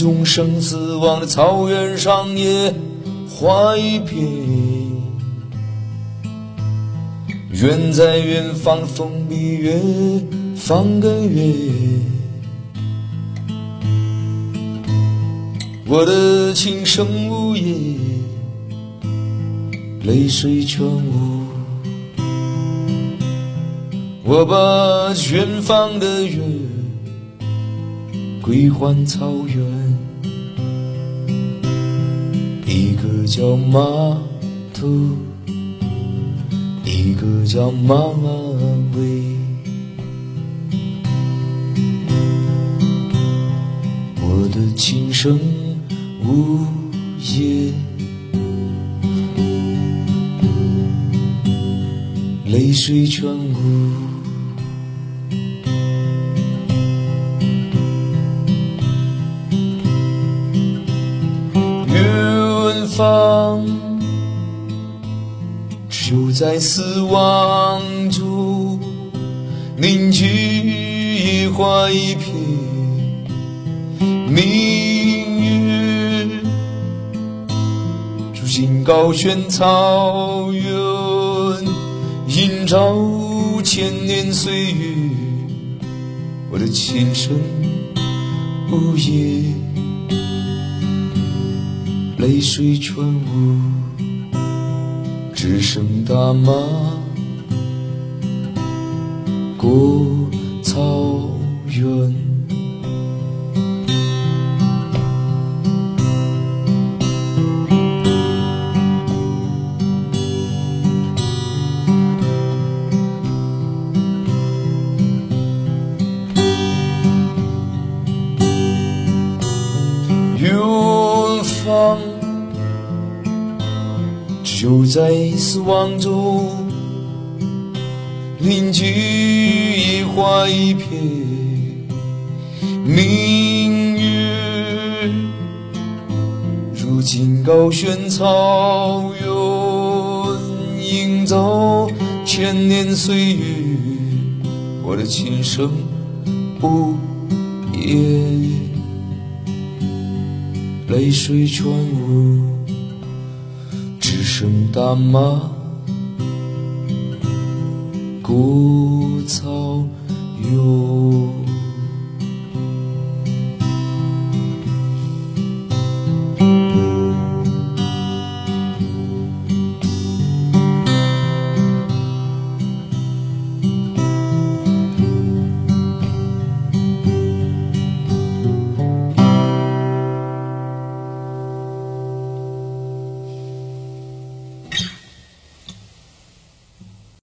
众生死亡的草原上野花一片，远在远方的风比月放根月，我的琴声呜咽，泪水全无。我把远方的月归还草原，一个叫马头，一个叫马尾。我的琴声呜咽，泪水全无。方，只有在死亡中凝聚野花一片。命运，如今高悬草原，映照千年岁月。我的琴声呜咽。泪水全无，只剩大马过草原。远方，只有在死亡中凝聚野花一片。明月，如今高悬草原，映照千年岁月。我的琴声不言。泪水全无，只剩大马古草哟。